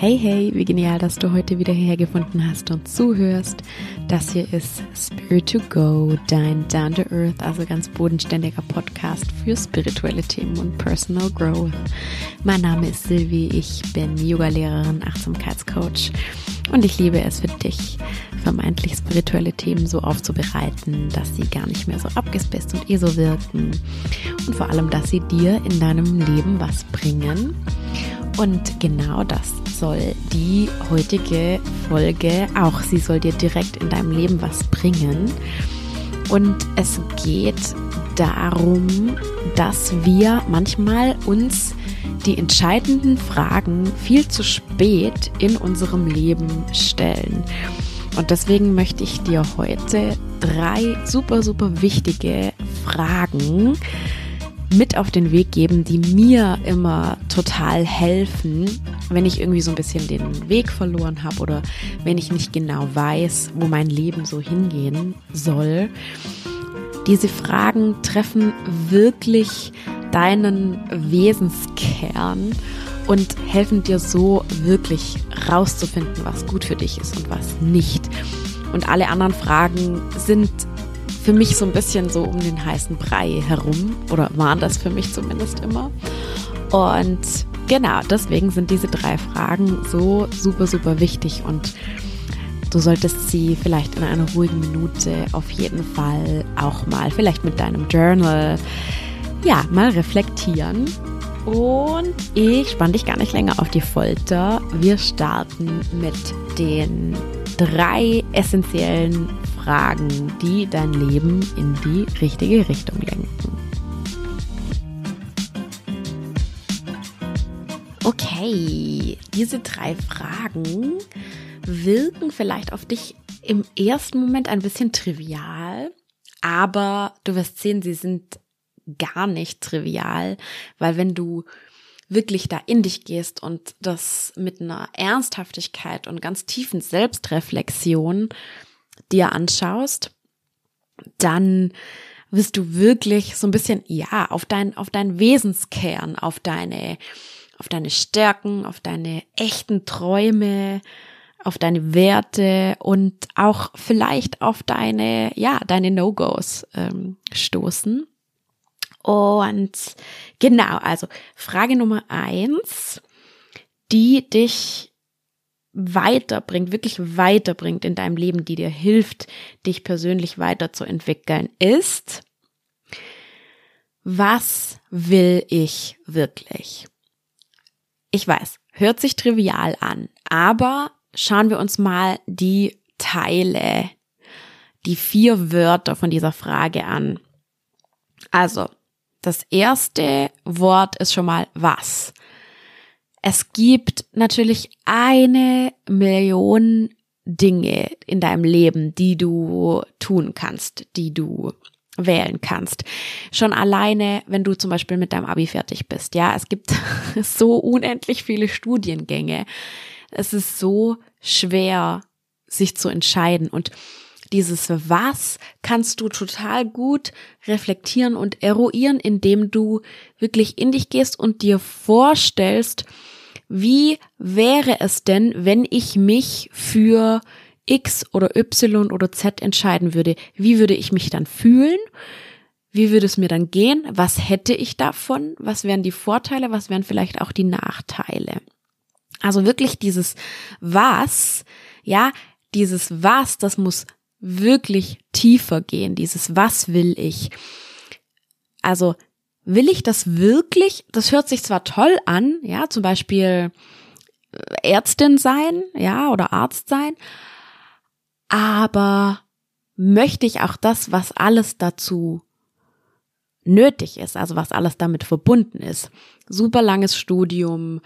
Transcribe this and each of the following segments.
Hey, hey, wie genial, dass du heute wieder hierher gefunden hast und zuhörst. Das hier ist Spirit to Go, dein Down to Earth, also ganz bodenständiger Podcast für spirituelle Themen und Personal Growth. Mein Name ist Silvi, ich bin Yoga-Lehrerin, Achtsamkeitscoach und ich liebe es für dich, vermeintlich spirituelle Themen so aufzubereiten, dass sie gar nicht mehr so abgespaced und eh so wirken und vor allem, dass sie dir in deinem Leben was bringen. Und genau das soll die heutige Folge auch. Sie soll dir direkt in deinem Leben was bringen. Und es geht darum, dass wir manchmal uns die entscheidenden Fragen viel zu spät in unserem Leben stellen. Und deswegen möchte ich dir heute drei super, super wichtige Fragen mit auf den Weg geben, die mir immer total helfen, wenn ich irgendwie so ein bisschen den Weg verloren habe oder wenn ich nicht genau weiß, wo mein Leben so hingehen soll. Diese Fragen treffen wirklich deinen Wesenskern und helfen dir so wirklich rauszufinden, was gut für dich ist und was nicht. Und alle anderen Fragen sind für mich so ein bisschen so um den heißen Brei herum oder waren das für mich zumindest immer. Und genau, deswegen sind diese drei Fragen so super, super wichtig und du solltest sie vielleicht in einer ruhigen Minute auf jeden Fall auch mal, vielleicht mit deinem Journal, ja, mal reflektieren. Und ich spann dich gar nicht länger auf die Folter. Wir starten mit den drei essentiellen Fragen, die dein Leben in die richtige Richtung lenken. Okay, diese drei Fragen wirken vielleicht auf dich im ersten Moment ein bisschen trivial, aber du wirst sehen, sie sind gar nicht trivial, weil wenn du wirklich da in dich gehst und das mit einer Ernsthaftigkeit und ganz tiefen Selbstreflexion dir anschaust, dann wirst du wirklich so ein bisschen, ja, auf dein, auf dein Wesenskern, auf deine, auf deine Stärken, auf deine echten Träume, auf deine Werte und auch vielleicht auf deine, ja, deine No-Gos ähm, stoßen. Und genau, also Frage Nummer eins, die dich weiterbringt, wirklich weiterbringt in deinem Leben, die dir hilft, dich persönlich weiterzuentwickeln, ist, was will ich wirklich? Ich weiß, hört sich trivial an, aber schauen wir uns mal die Teile, die vier Wörter von dieser Frage an. Also, das erste Wort ist schon mal was. Es gibt natürlich eine Million Dinge in deinem Leben, die du tun kannst, die du wählen kannst. Schon alleine, wenn du zum Beispiel mit deinem Abi fertig bist. Ja, es gibt so unendlich viele Studiengänge. Es ist so schwer, sich zu entscheiden und dieses Was kannst du total gut reflektieren und eruieren, indem du wirklich in dich gehst und dir vorstellst, wie wäre es denn, wenn ich mich für X oder Y oder Z entscheiden würde? Wie würde ich mich dann fühlen? Wie würde es mir dann gehen? Was hätte ich davon? Was wären die Vorteile? Was wären vielleicht auch die Nachteile? Also wirklich dieses Was, ja, dieses Was, das muss wirklich tiefer gehen. Dieses Was will ich? Also will ich das wirklich? Das hört sich zwar toll an, ja, zum Beispiel äh, Ärztin sein, ja, oder Arzt sein, aber möchte ich auch das, was alles dazu nötig ist, also was alles damit verbunden ist. Super langes Studium,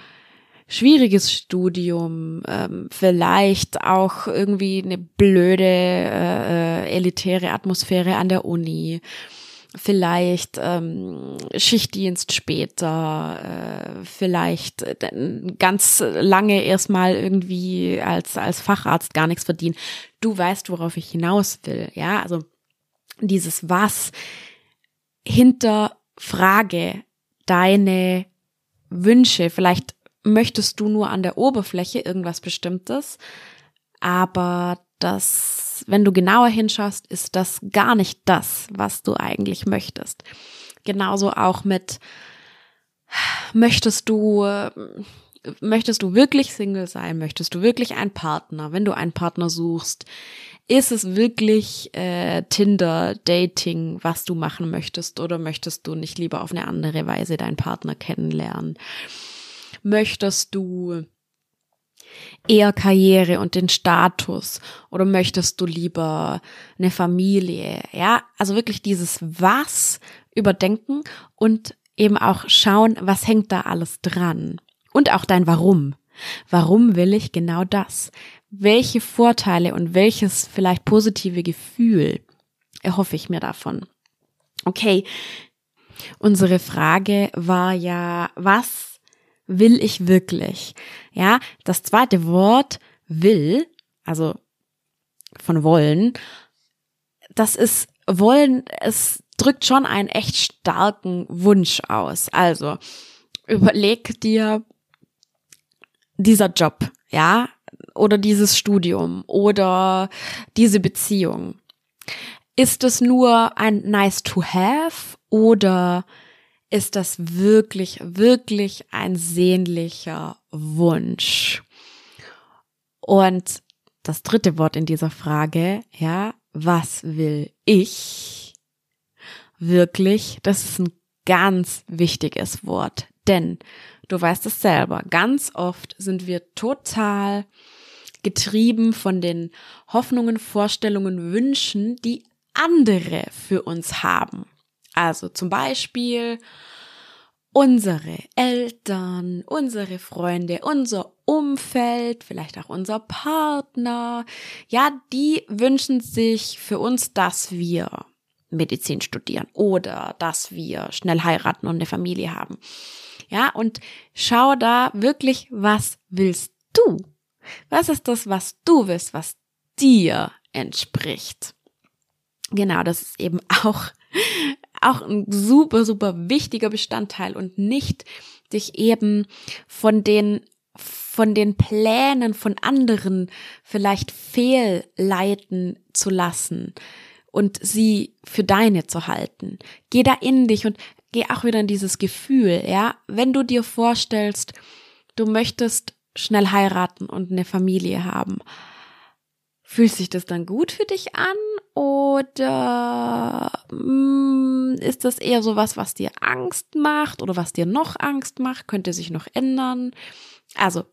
schwieriges Studium, ähm, vielleicht auch irgendwie eine blöde, äh, äh elitäre Atmosphäre an der Uni vielleicht ähm, Schichtdienst später, äh, vielleicht ganz lange erstmal irgendwie als, als Facharzt gar nichts verdienen. Du weißt, worauf ich hinaus will, ja, also dieses Was hinter Frage deine Wünsche, vielleicht möchtest du nur an der Oberfläche irgendwas Bestimmtes, aber das, wenn du genauer hinschaust, ist das gar nicht das, was du eigentlich möchtest. Genauso auch mit, möchtest du, möchtest du wirklich Single sein? Möchtest du wirklich einen Partner? Wenn du einen Partner suchst, ist es wirklich äh, Tinder, Dating, was du machen möchtest? Oder möchtest du nicht lieber auf eine andere Weise deinen Partner kennenlernen? Möchtest du eher Karriere und den Status oder möchtest du lieber eine Familie? Ja, also wirklich dieses Was überdenken und eben auch schauen, was hängt da alles dran und auch dein Warum. Warum will ich genau das? Welche Vorteile und welches vielleicht positive Gefühl erhoffe ich mir davon? Okay, unsere Frage war ja, was will ich wirklich? Ja, das zweite Wort will, also von wollen, das ist wollen, es drückt schon einen echt starken Wunsch aus. Also, überleg dir dieser Job, ja, oder dieses Studium oder diese Beziehung. Ist es nur ein nice to have oder ist das wirklich, wirklich ein sehnlicher Wunsch? Und das dritte Wort in dieser Frage, ja, was will ich wirklich? Das ist ein ganz wichtiges Wort, denn du weißt es selber, ganz oft sind wir total getrieben von den Hoffnungen, Vorstellungen, Wünschen, die andere für uns haben. Also zum Beispiel unsere Eltern, unsere Freunde, unser Umfeld, vielleicht auch unser Partner, ja, die wünschen sich für uns, dass wir Medizin studieren oder dass wir schnell heiraten und eine Familie haben. Ja, und schau da wirklich, was willst du? Was ist das, was du willst, was dir entspricht? Genau, das ist eben auch, auch ein super, super wichtiger Bestandteil und nicht dich eben von den von den Plänen von anderen vielleicht fehlleiten zu lassen und sie für deine zu halten. Geh da in dich und geh auch wieder in dieses Gefühl, ja, wenn du dir vorstellst, du möchtest schnell heiraten und eine Familie haben. Fühlt sich das dann gut für dich an oder mm, ist das eher so was, was dir Angst macht oder was dir noch Angst macht? Könnte sich noch ändern? Also,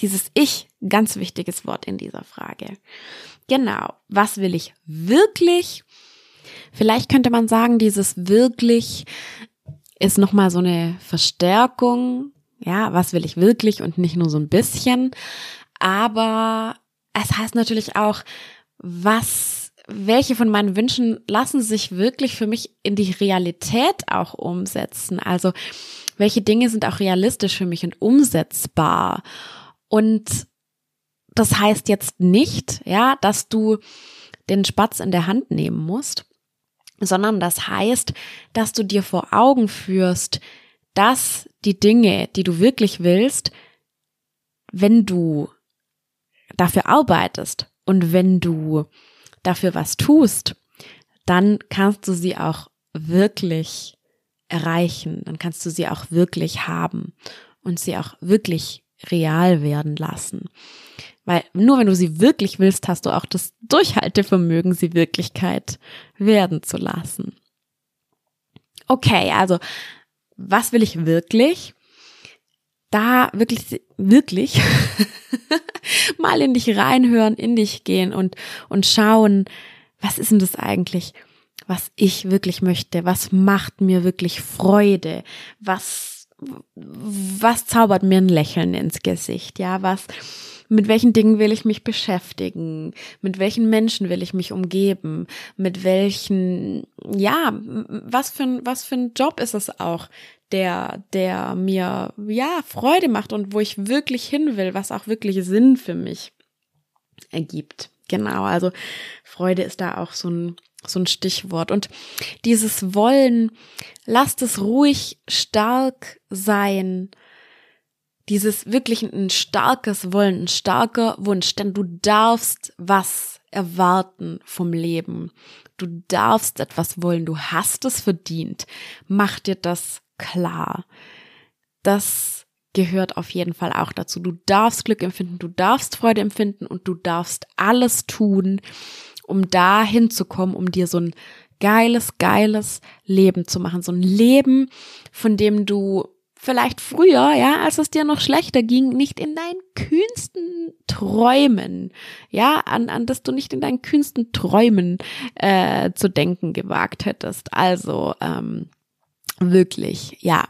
dieses Ich, ganz wichtiges Wort in dieser Frage. Genau, was will ich wirklich? Vielleicht könnte man sagen, dieses wirklich ist nochmal so eine Verstärkung ja, was will ich wirklich und nicht nur so ein bisschen. Aber es heißt natürlich auch, was, welche von meinen Wünschen lassen sich wirklich für mich in die Realität auch umsetzen? Also, welche Dinge sind auch realistisch für mich und umsetzbar? Und das heißt jetzt nicht, ja, dass du den Spatz in der Hand nehmen musst, sondern das heißt, dass du dir vor Augen führst, dass die Dinge, die du wirklich willst, wenn du dafür arbeitest und wenn du dafür was tust, dann kannst du sie auch wirklich erreichen, dann kannst du sie auch wirklich haben und sie auch wirklich real werden lassen. Weil nur wenn du sie wirklich willst, hast du auch das Durchhaltevermögen, sie Wirklichkeit werden zu lassen. Okay, also was will ich wirklich? Da wirklich, wirklich mal in dich reinhören, in dich gehen und, und schauen, was ist denn das eigentlich, was ich wirklich möchte? Was macht mir wirklich Freude? Was, was zaubert mir ein Lächeln ins Gesicht? Ja, was, mit welchen Dingen will ich mich beschäftigen, mit welchen Menschen will ich mich umgeben, mit welchen, ja, was für ein, was für ein Job ist es auch, der, der mir, ja, Freude macht und wo ich wirklich hin will, was auch wirklich Sinn für mich ergibt. Genau, also Freude ist da auch so ein, so ein Stichwort. Und dieses Wollen, lasst es ruhig stark sein. Dieses wirklich ein starkes Wollen, ein starker Wunsch, denn du darfst was erwarten vom Leben. Du darfst etwas wollen, du hast es verdient. Mach dir das klar. Das gehört auf jeden Fall auch dazu. Du darfst Glück empfinden, du darfst Freude empfinden und du darfst alles tun, um da hinzukommen, um dir so ein geiles, geiles Leben zu machen. So ein Leben, von dem du vielleicht früher, ja, als es dir noch schlechter ging, nicht in deinen kühnsten Träumen, ja, an, an das du nicht in deinen kühnsten Träumen äh, zu denken gewagt hättest. Also ähm, wirklich, ja,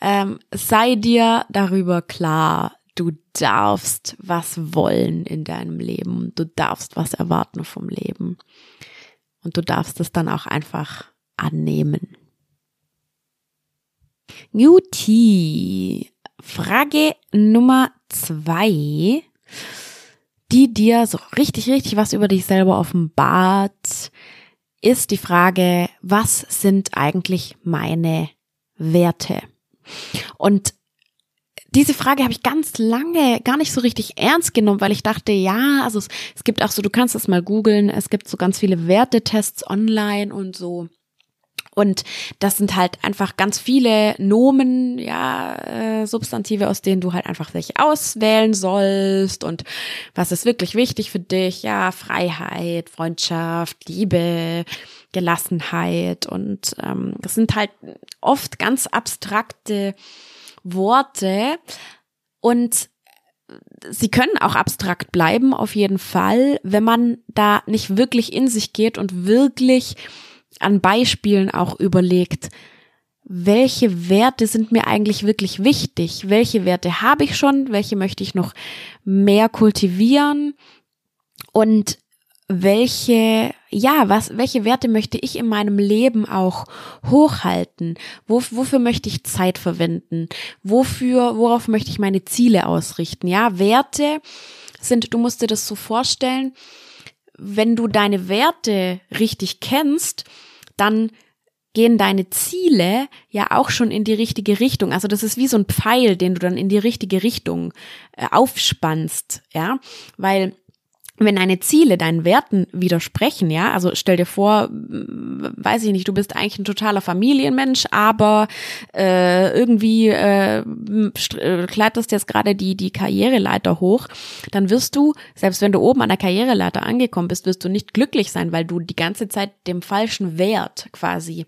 ähm, sei dir darüber klar, du darfst was wollen in deinem Leben, du darfst was erwarten vom Leben und du darfst es dann auch einfach annehmen. Guti. Frage Nummer zwei, die dir so richtig, richtig was über dich selber offenbart, ist die Frage, was sind eigentlich meine Werte? Und diese Frage habe ich ganz lange gar nicht so richtig ernst genommen, weil ich dachte, ja, also es, es gibt auch so, du kannst das mal googeln, es gibt so ganz viele Wertetests online und so. Und das sind halt einfach ganz viele Nomen, ja, äh, Substantive, aus denen du halt einfach welche auswählen sollst. Und was ist wirklich wichtig für dich? Ja, Freiheit, Freundschaft, Liebe, Gelassenheit. Und ähm, das sind halt oft ganz abstrakte Worte. Und sie können auch abstrakt bleiben, auf jeden Fall, wenn man da nicht wirklich in sich geht und wirklich an Beispielen auch überlegt, welche Werte sind mir eigentlich wirklich wichtig? Welche Werte habe ich schon? Welche möchte ich noch mehr kultivieren? Und welche, ja, was, welche Werte möchte ich in meinem Leben auch hochhalten? Wo, wofür möchte ich Zeit verwenden? Wofür, worauf möchte ich meine Ziele ausrichten? Ja, Werte sind, du musst dir das so vorstellen, wenn du deine Werte richtig kennst, dann gehen deine Ziele ja auch schon in die richtige Richtung. Also das ist wie so ein Pfeil, den du dann in die richtige Richtung äh, aufspannst, ja, weil wenn deine Ziele deinen Werten widersprechen, ja, also stell dir vor, weiß ich nicht, du bist eigentlich ein totaler Familienmensch, aber äh, irgendwie äh, äh, kletterst jetzt gerade die die Karriereleiter hoch, dann wirst du, selbst wenn du oben an der Karriereleiter angekommen bist, wirst du nicht glücklich sein, weil du die ganze Zeit dem falschen Wert quasi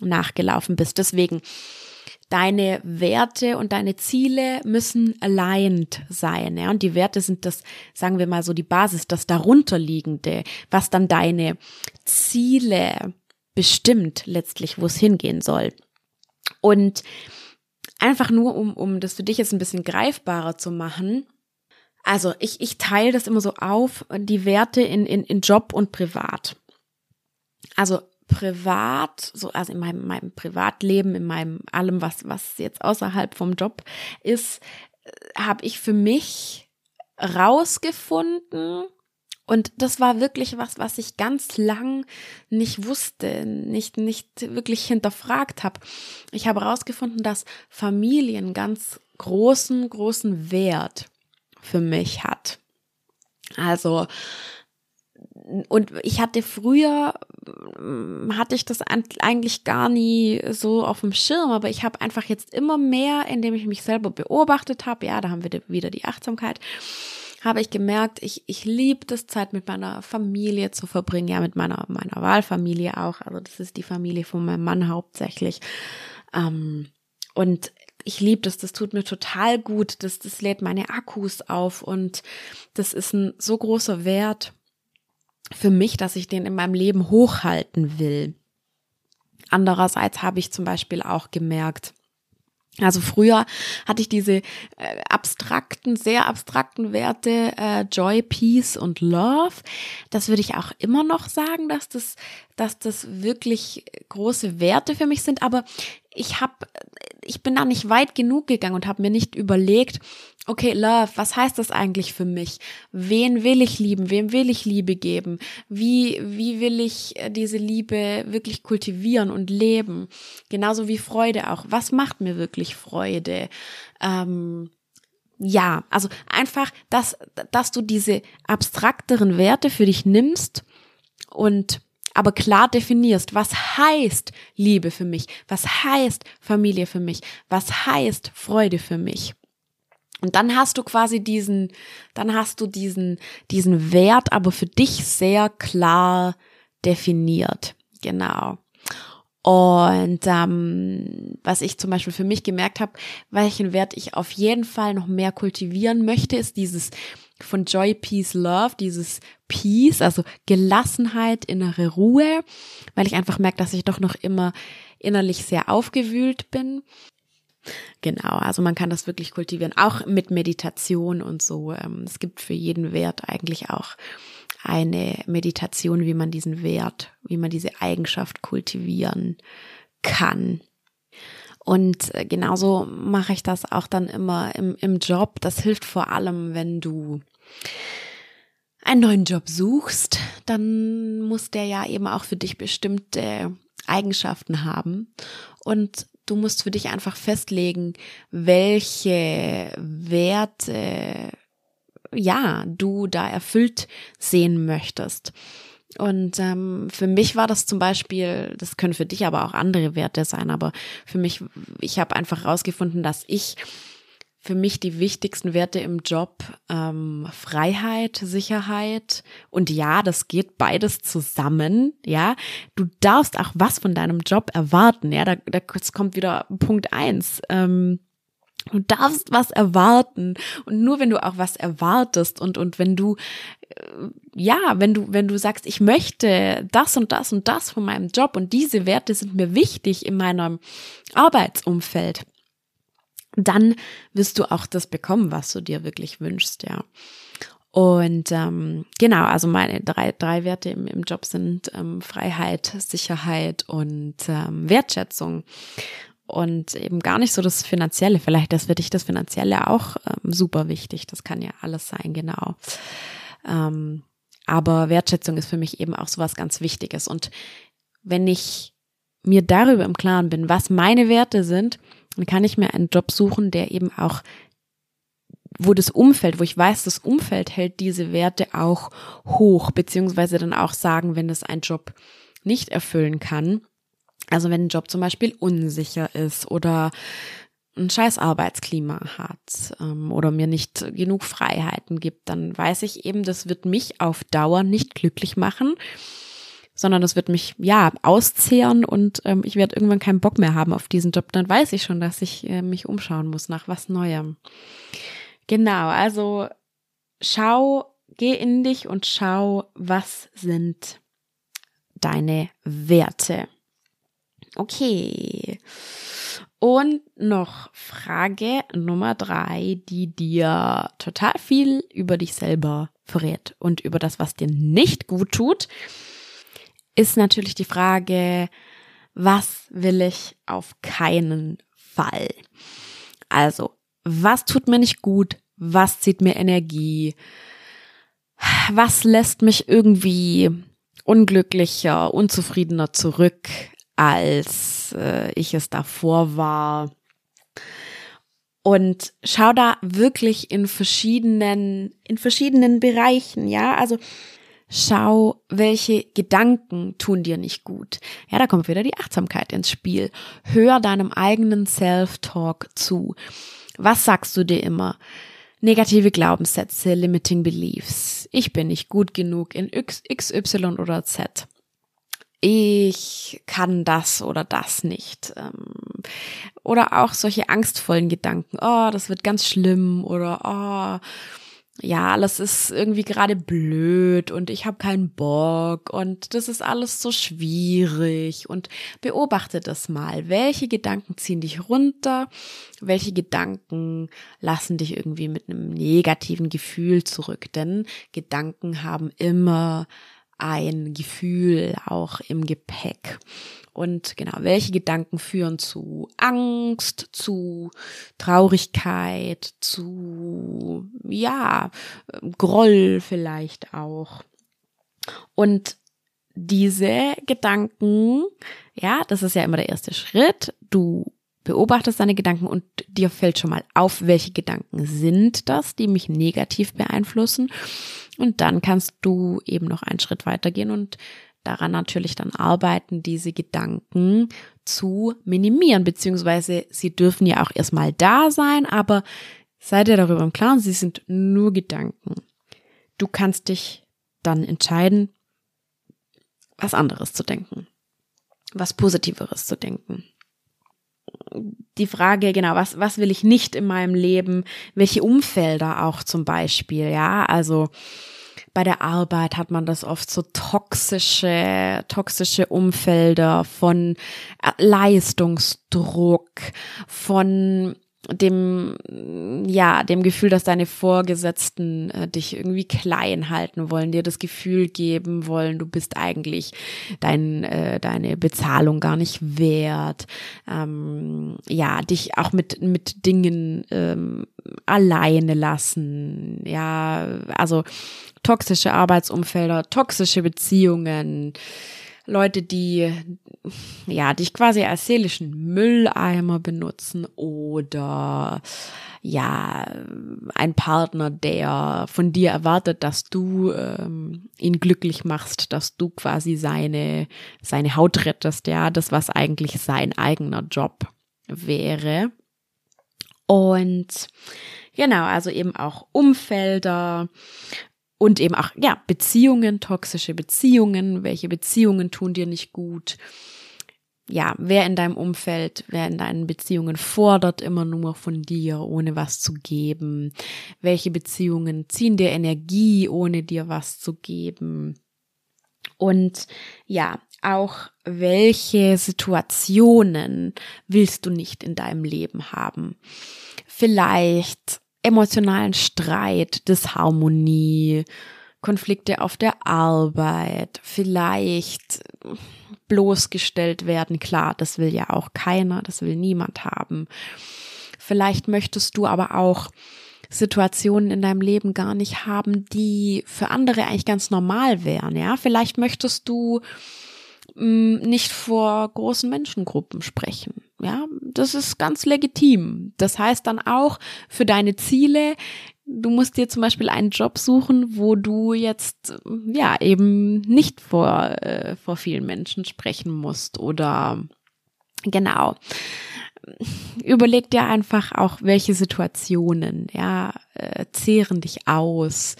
nachgelaufen bist. Deswegen deine Werte und deine Ziele müssen aligned sein. Ja? Und die Werte sind das, sagen wir mal so, die Basis, das darunterliegende, was dann deine Ziele bestimmt letztlich, wo es hingehen soll. Und einfach nur, um, um das für dich jetzt ein bisschen greifbarer zu machen, also ich, ich teile das immer so auf, die Werte in, in, in Job und Privat. Also privat, so also in meinem, meinem Privatleben, in meinem allem, was was jetzt außerhalb vom Job ist, äh, habe ich für mich rausgefunden und das war wirklich was, was ich ganz lang nicht wusste, nicht nicht wirklich hinterfragt habe. Ich habe rausgefunden, dass Familien ganz großen großen Wert für mich hat. Also und ich hatte früher hatte ich das eigentlich gar nie so auf dem Schirm, aber ich habe einfach jetzt immer mehr, indem ich mich selber beobachtet habe, ja, da haben wir wieder die Achtsamkeit, habe ich gemerkt, ich, ich liebe das Zeit mit meiner Familie zu verbringen, ja, mit meiner, meiner Wahlfamilie auch, also das ist die Familie von meinem Mann hauptsächlich. Ähm, und ich liebe das, das tut mir total gut, das, das lädt meine Akkus auf und das ist ein so großer Wert für mich, dass ich den in meinem Leben hochhalten will. Andererseits habe ich zum Beispiel auch gemerkt, also früher hatte ich diese äh, abstrakten, sehr abstrakten Werte äh, Joy, Peace und Love. Das würde ich auch immer noch sagen, dass das, dass das wirklich große Werte für mich sind. Aber ich habe ich bin da nicht weit genug gegangen und habe mir nicht überlegt, okay, Love, was heißt das eigentlich für mich? Wen will ich lieben? Wem will ich Liebe geben? Wie, wie will ich äh, diese Liebe wirklich kultivieren und leben? Genauso wie Freude auch. Was macht mir wirklich Freude? Ähm, ja, also einfach, dass, dass du diese abstrakteren Werte für dich nimmst und aber klar definierst, was heißt Liebe für mich, was heißt Familie für mich, was heißt Freude für mich. Und dann hast du quasi diesen, dann hast du diesen, diesen Wert aber für dich sehr klar definiert. Genau. Und ähm, was ich zum Beispiel für mich gemerkt habe, welchen Wert ich auf jeden Fall noch mehr kultivieren möchte, ist dieses von Joy, Peace, Love, dieses Peace, also Gelassenheit, innere Ruhe, weil ich einfach merke, dass ich doch noch immer innerlich sehr aufgewühlt bin. Genau, also man kann das wirklich kultivieren, auch mit Meditation und so. Ähm, es gibt für jeden Wert eigentlich auch eine Meditation, wie man diesen Wert, wie man diese Eigenschaft kultivieren kann. Und äh, genauso mache ich das auch dann immer im, im Job. Das hilft vor allem, wenn du einen neuen Job suchst, dann muss der ja eben auch für dich bestimmte Eigenschaften haben. Und du musst für dich einfach festlegen, welche Werte, ja, du da erfüllt sehen möchtest. Und ähm, für mich war das zum Beispiel, das können für dich aber auch andere Werte sein, aber für mich, ich habe einfach rausgefunden, dass ich für mich die wichtigsten Werte im Job ähm, Freiheit, Sicherheit und ja, das geht beides zusammen. Ja, du darfst auch was von deinem Job erwarten. Ja, da, da kommt wieder Punkt eins. Ähm, Du darfst was erwarten und nur wenn du auch was erwartest und und wenn du äh, ja, wenn du wenn du sagst, ich möchte das und das und das von meinem Job und diese Werte sind mir wichtig in meinem Arbeitsumfeld, dann wirst du auch das bekommen, was du dir wirklich wünschst, ja. Und ähm, genau, also meine drei, drei Werte im, im Job sind ähm, Freiheit, Sicherheit und ähm, Wertschätzung. Und eben gar nicht so das Finanzielle. Vielleicht ist für dich das Finanzielle auch ähm, super wichtig. Das kann ja alles sein, genau. Ähm, aber Wertschätzung ist für mich eben auch so was ganz Wichtiges. Und wenn ich mir darüber im Klaren bin, was meine Werte sind, dann kann ich mir einen Job suchen, der eben auch, wo das Umfeld, wo ich weiß, das Umfeld hält diese Werte auch hoch, beziehungsweise dann auch sagen, wenn es ein Job nicht erfüllen kann. Also wenn ein Job zum Beispiel unsicher ist oder ein scheiß Arbeitsklima hat ähm, oder mir nicht genug Freiheiten gibt, dann weiß ich eben, das wird mich auf Dauer nicht glücklich machen sondern das wird mich ja auszehren und ähm, ich werde irgendwann keinen Bock mehr haben auf diesen Job. Dann weiß ich schon, dass ich äh, mich umschauen muss nach was Neuem. Genau, also schau, geh in dich und schau, was sind deine Werte. Okay. Und noch Frage Nummer drei, die dir total viel über dich selber verrät und über das, was dir nicht gut tut ist natürlich die Frage, was will ich auf keinen Fall? Also, was tut mir nicht gut? Was zieht mir Energie? Was lässt mich irgendwie unglücklicher, unzufriedener zurück, als äh, ich es davor war? Und schau da wirklich in verschiedenen, in verschiedenen Bereichen, ja. Also Schau, welche Gedanken tun dir nicht gut. Ja, da kommt wieder die Achtsamkeit ins Spiel. Hör deinem eigenen Self-Talk zu. Was sagst du dir immer? Negative Glaubenssätze, limiting beliefs. Ich bin nicht gut genug in X, Y oder Z. Ich kann das oder das nicht. Ähm, oder auch solche angstvollen Gedanken. Oh, das wird ganz schlimm oder oh, ja, alles ist irgendwie gerade blöd und ich habe keinen Bock und das ist alles so schwierig und beobachte das mal. Welche Gedanken ziehen dich runter? Welche Gedanken lassen dich irgendwie mit einem negativen Gefühl zurück? Denn Gedanken haben immer ein Gefühl auch im Gepäck. Und genau, welche Gedanken führen zu Angst, zu Traurigkeit, zu, ja, Groll vielleicht auch. Und diese Gedanken, ja, das ist ja immer der erste Schritt. Du beobachtest deine Gedanken und dir fällt schon mal auf, welche Gedanken sind das, die mich negativ beeinflussen. Und dann kannst du eben noch einen Schritt weitergehen und daran natürlich dann arbeiten, diese Gedanken zu minimieren, beziehungsweise sie dürfen ja auch erstmal da sein, aber sei dir darüber im Klaren, sie sind nur Gedanken. Du kannst dich dann entscheiden, was anderes zu denken, was Positiveres zu denken. Die Frage, genau, was, was will ich nicht in meinem Leben? Welche Umfelder auch zum Beispiel, ja, also, bei der Arbeit hat man das oft so toxische, toxische Umfelder von Leistungsdruck, von dem, ja, dem Gefühl, dass deine Vorgesetzten äh, dich irgendwie klein halten wollen, dir das Gefühl geben wollen, du bist eigentlich dein, äh, deine Bezahlung gar nicht wert, ähm, ja, dich auch mit, mit Dingen ähm, alleine lassen, ja, also toxische Arbeitsumfelder, toxische Beziehungen, Leute, die ja dich quasi als seelischen Mülleimer benutzen oder ja ein Partner, der von dir erwartet, dass du ähm, ihn glücklich machst, dass du quasi seine seine Haut rettest, ja, das was eigentlich sein eigener Job wäre. Und genau, also eben auch Umfelder, und eben auch, ja, Beziehungen, toxische Beziehungen, welche Beziehungen tun dir nicht gut. Ja, wer in deinem Umfeld, wer in deinen Beziehungen fordert immer nur von dir, ohne was zu geben. Welche Beziehungen ziehen dir Energie, ohne dir was zu geben. Und ja, auch welche Situationen willst du nicht in deinem Leben haben? Vielleicht emotionalen Streit, Disharmonie, Konflikte auf der Arbeit, vielleicht bloßgestellt werden. Klar, das will ja auch keiner, das will niemand haben. Vielleicht möchtest du aber auch Situationen in deinem Leben gar nicht haben, die für andere eigentlich ganz normal wären, ja? Vielleicht möchtest du mh, mm, nicht vor großen Menschengruppen sprechen. Ja, das ist ganz legitim. Das heißt dann auch für deine Ziele, du musst dir zum Beispiel einen Job suchen, wo du jetzt ja eben nicht vor, äh, vor vielen Menschen sprechen musst oder genau. Überleg dir einfach auch, welche Situationen, ja, äh, zehren dich aus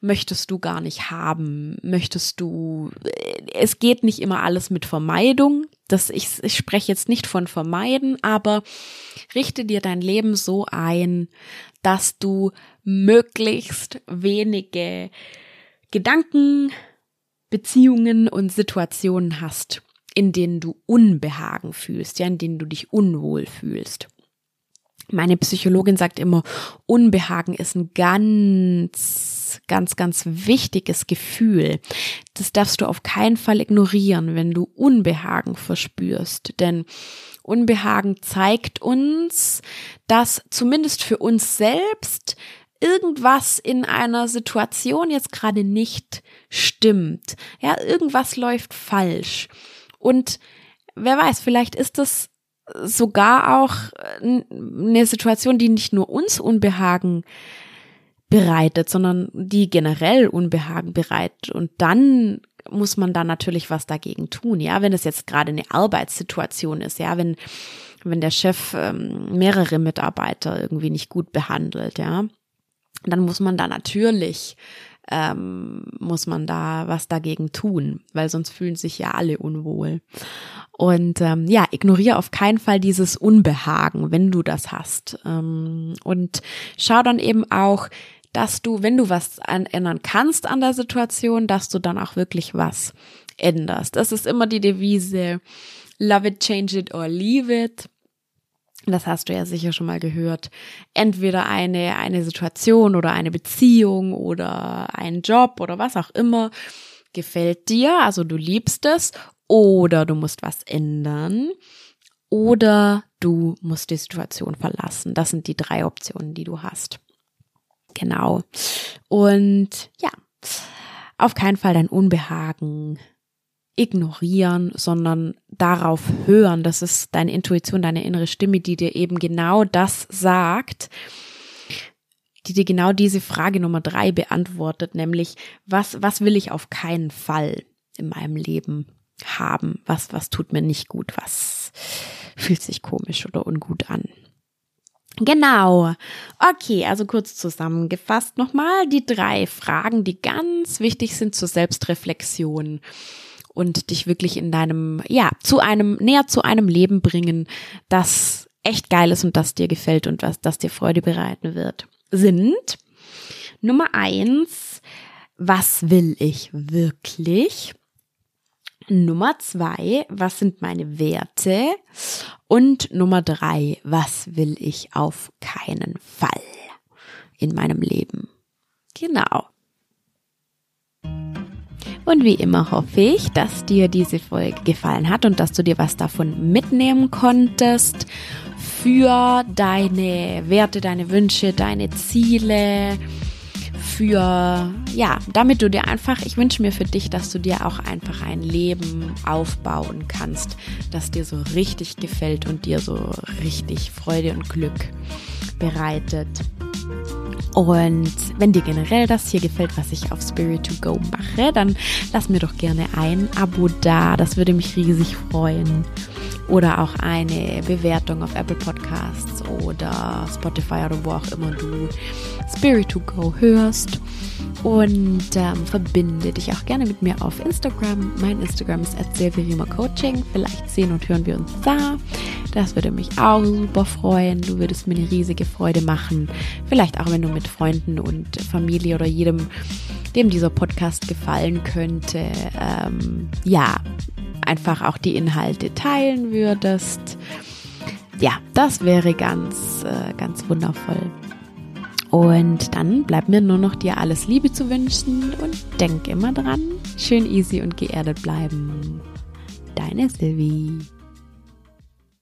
möchtest du gar nicht haben, möchtest du, es geht nicht immer alles mit Vermeidung, das, ich, ich spreche jetzt nicht von vermeiden, aber richte dir dein Leben so ein, dass du möglichst wenige Gedanken, Beziehungen und Situationen hast, in denen du Unbehagen fühlst, ja, in denen du dich unwohl fühlst. Meine Psychologin sagt immer, Unbehagen ist ein ganz, ganz, ganz wichtiges Gefühl. Das darfst du auf keinen Fall ignorieren, wenn du Unbehagen verspürst. Denn Unbehagen zeigt uns, dass zumindest für uns selbst irgendwas in einer Situation jetzt gerade nicht stimmt. Ja, irgendwas läuft falsch. Und wer weiß, vielleicht ist das sogar auch äh, eine Situation, die nicht nur uns Unbehagen bereitet, sondern die generell Unbehagen bereitet. Und dann muss man da natürlich was dagegen tun, ja, wenn es jetzt gerade eine Arbeitssituation ist, ja, wenn, wenn der Chef ähm, mehrere Mitarbeiter irgendwie nicht gut behandelt, ja, dann muss man da natürlich ähm, muss man da was dagegen tun, weil sonst fühlen sich ja alle unwohl. Und ähm, ja, ignoriere auf keinen Fall dieses Unbehagen, wenn du das hast. Ähm, und schau dann eben auch, dass du, wenn du was ändern kannst an der Situation, dass du dann auch wirklich was änderst. Das ist immer die Devise, love it, change it or leave it. Das hast du ja sicher schon mal gehört. Entweder eine, eine Situation oder eine Beziehung oder einen Job oder was auch immer gefällt dir, also du liebst es, oder du musst was ändern, oder du musst die Situation verlassen. Das sind die drei Optionen, die du hast. Genau. Und ja, auf keinen Fall dein Unbehagen ignorieren, sondern darauf hören. Das ist deine Intuition, deine innere Stimme, die dir eben genau das sagt, die dir genau diese Frage Nummer drei beantwortet, nämlich was, was will ich auf keinen Fall in meinem Leben haben? Was, was tut mir nicht gut? Was fühlt sich komisch oder ungut an? Genau. Okay, also kurz zusammengefasst nochmal die drei Fragen, die ganz wichtig sind zur Selbstreflexion und dich wirklich in deinem, ja, zu einem, näher zu einem Leben bringen, das echt geil ist und das dir gefällt und was, das dir Freude bereiten wird, sind Nummer eins, was will ich wirklich? Nummer zwei, was sind meine Werte? Und Nummer drei, was will ich auf keinen Fall in meinem Leben? Genau. Und wie immer hoffe ich, dass dir diese Folge gefallen hat und dass du dir was davon mitnehmen konntest für deine Werte, deine Wünsche, deine Ziele, für, ja, damit du dir einfach, ich wünsche mir für dich, dass du dir auch einfach ein Leben aufbauen kannst, das dir so richtig gefällt und dir so richtig Freude und Glück bereitet. Und wenn dir generell das hier gefällt, was ich auf Spirit to Go mache, dann lass mir doch gerne ein Abo da. Das würde mich riesig freuen. Oder auch eine Bewertung auf Apple Podcasts oder Spotify oder wo auch immer du Spirit to Go hörst und ähm, verbinde dich auch gerne mit mir auf Instagram. Mein Instagram ist Coaching. Vielleicht sehen und hören wir uns da. Das würde mich auch super freuen. Du würdest mir eine riesige Freude machen. Vielleicht auch, wenn du mit Freunden und Familie oder jedem, dem dieser Podcast gefallen könnte, ähm, ja, einfach auch die Inhalte teilen würdest. Ja, das wäre ganz, äh, ganz wundervoll. Und dann bleibt mir nur noch dir alles Liebe zu wünschen und denk immer dran, schön easy und geerdet bleiben. Deine Sylvie.